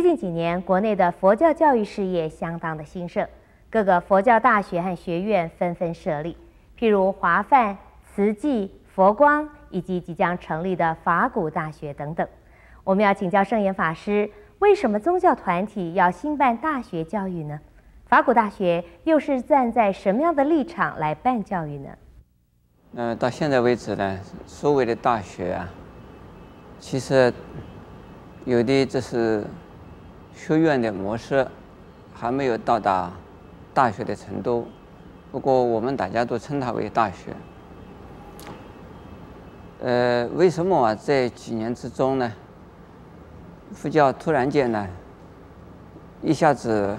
最近几年，国内的佛教教育事业相当的兴盛，各个佛教大学和学院纷纷设立，譬如华梵、慈济、佛光，以及即将成立的法鼓大学等等。我们要请教圣严法师，为什么宗教团体要兴办大学教育呢？法鼓大学又是站在什么样的立场来办教育呢？那到现在为止呢，所谓的大学啊，其实有的这是。学院的模式还没有到达大学的程度，不过我们大家都称它为大学。呃，为什么啊？这几年之中呢，佛教突然间呢，一下子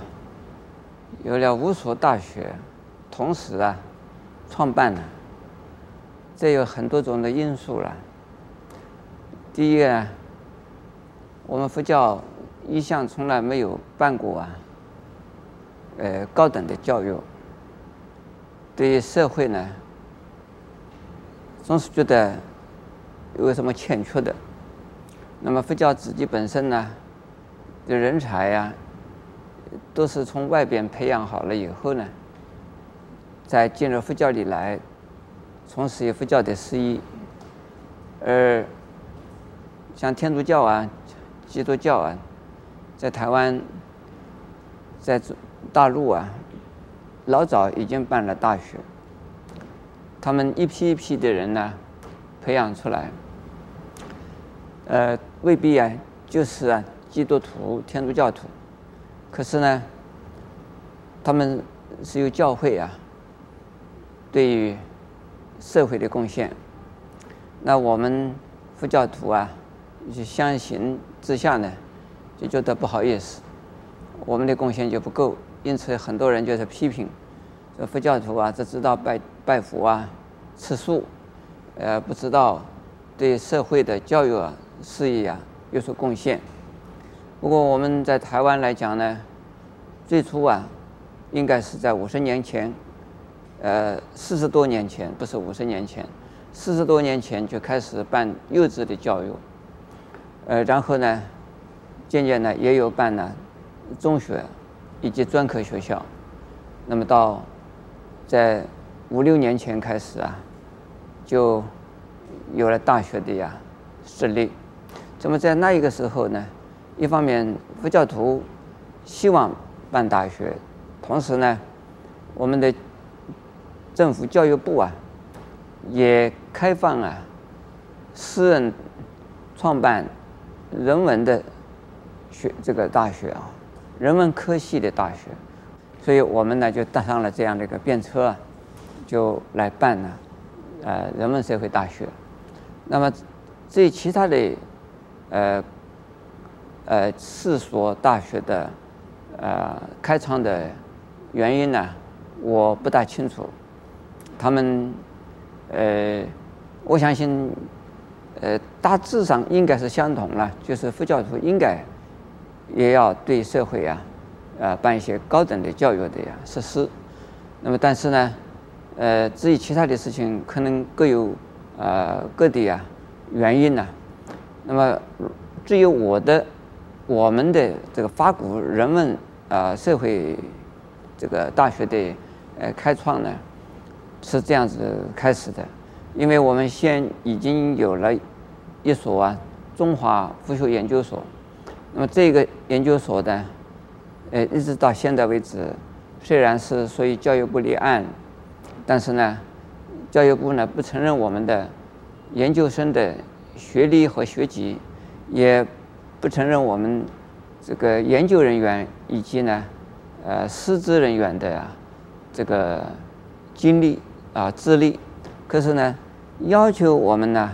有了五所大学，同时啊，创办了。这有很多种的因素了。第一呢，我们佛教。一向从来没有办过啊，呃，高等的教育。对于社会呢，总是觉得有什么欠缺的。那么佛教自己本身呢，的人才呀，都是从外边培养好了以后呢，再进入佛教里来，从事佛教的事业。而像天主教啊、基督教啊。在台湾，在大陆啊，老早已经办了大学。他们一批一批的人呢，培养出来，呃，未必啊，就是啊，基督徒、天主教徒。可是呢，他们是有教会啊，对于社会的贡献。那我们佛教徒啊，就相形之下呢。就觉得不好意思，我们的贡献就不够，因此很多人就是批评，说佛教徒啊，只知道拜拜佛啊、吃素，呃，不知道对社会的教育啊、事业啊有所贡献。不过我们在台湾来讲呢，最初啊，应该是在五十年前，呃，四十多年前，不是五十年前，四十多年前就开始办幼稚的教育，呃，然后呢。渐渐呢，也有办了中学以及专科学校。那么到在五六年前开始啊，就有了大学的呀设立。那么在那一个时候呢，一方面佛教徒希望办大学，同时呢，我们的政府教育部啊也开放啊私人创办人文的。学这个大学啊，人文科系的大学，所以我们呢就搭上了这样的一个便车，就来办了，呃，人文社会大学。那么至于其他的，呃，呃四所大学的，呃开创的原因呢，我不大清楚。他们，呃，我相信，呃，大致上应该是相同了，就是佛教徒应该。也要对社会啊，呃，办一些高等的教育的呀设施。那么，但是呢，呃，至于其他的事情，可能各有呃各的呀原因呢。那么，至于我的我们的这个法古人文啊社会这个大学的呃开创呢，是这样子开始的。因为我们现已经有了一所啊中华佛学研究所。那么这个研究所呢，呃，一直到现在为止，虽然是属于教育部立案，但是呢，教育部呢不承认我们的研究生的学历和学籍，也不承认我们这个研究人员以及呢，呃，师资人员的呀这个经历啊资历，可是呢，要求我们呢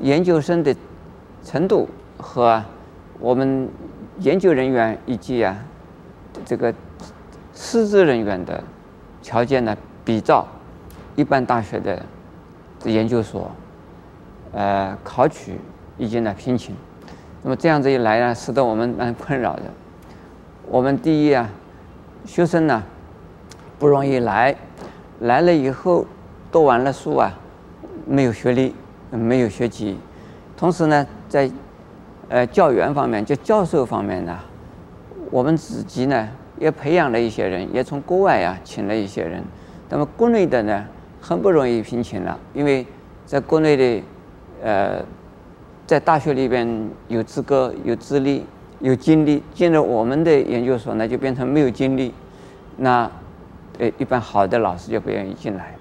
研究生的程度和。我们研究人员以及啊，这个师资人员的条件呢，比照一般大学的研究所，呃，考取以及呢聘请。那么这样子一来呢，使得我们蛮困扰的。我们第一啊，学生呢不容易来，来了以后读完了书啊，没有学历，没有学籍，同时呢在。呃，教员方面，就教授方面呢，我们自己呢也培养了一些人，也从国外啊请了一些人。那么国内的呢很不容易聘请了，因为在国内的呃在大学里边有资格、有资历、有经历，进了我们的研究所呢就变成没有经历，那呃一般好的老师就不愿意进来，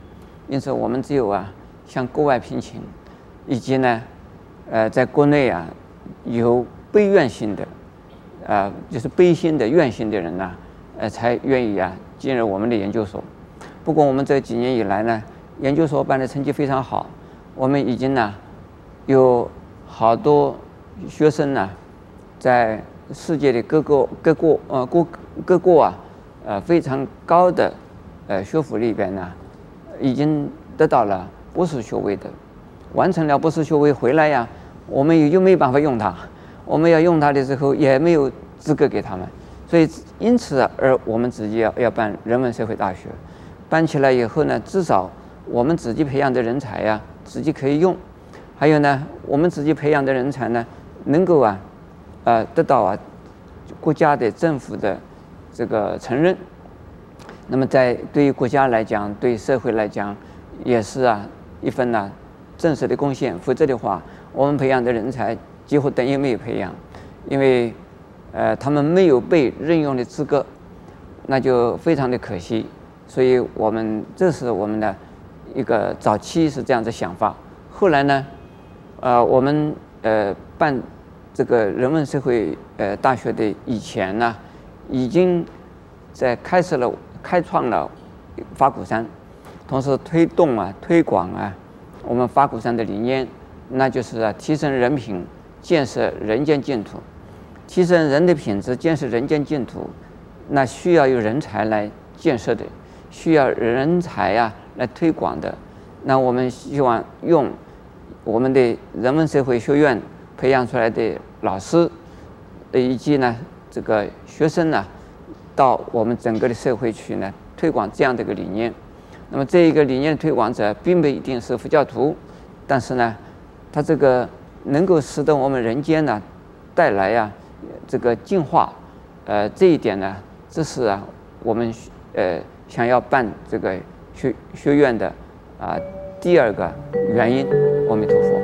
因此我们只有啊向国外聘请，以及呢呃在国内啊有备院性的。啊、呃，就是悲心的院性的人呢，呃，才愿意啊进入我们的研究所。不过我们这几年以来呢，研究所办的成绩非常好，我们已经呢有好多学生呢，在世界的各个各个呃各各个啊呃非常高的呃学府里边呢，已经得到了博士学位的，完成了博士学位回来呀，我们也就没办法用它。我们要用它的时候也没有资格给他们，所以因此而我们自己要要办人文社会大学，办起来以后呢，至少我们自己培养的人才呀，自己可以用，还有呢，我们自己培养的人才呢，能够啊，呃，得到啊国家的政府的这个承认，那么在对于国家来讲，对社会来讲，也是啊一份呢正式的贡献，否则的话，我们培养的人才。几乎等于没有培养，因为，呃，他们没有被任用的资格，那就非常的可惜。所以我们这是我们的一个早期是这样的想法。后来呢，呃，我们呃办这个人文社会呃大学的以前呢，已经在开设了开创了花鼓山，同时推动啊推广啊我们花鼓山的理念，那就是啊提升人品。建设人间净土，提升人的品质，建设人间净土，那需要有人才来建设的，需要人才呀、来推广的。那我们希望用我们的人文社会学院培养出来的老师，以及呢这个学生呢，到我们整个的社会去呢推广这样的一个理念。那么这一个理念推广者并不一定是佛教徒，但是呢，它这个能够使得我们人间呢带来呀，这个净化，呃，这一点呢，这是啊，我们呃想要办这个学学院的啊第二个原因，阿弥陀佛。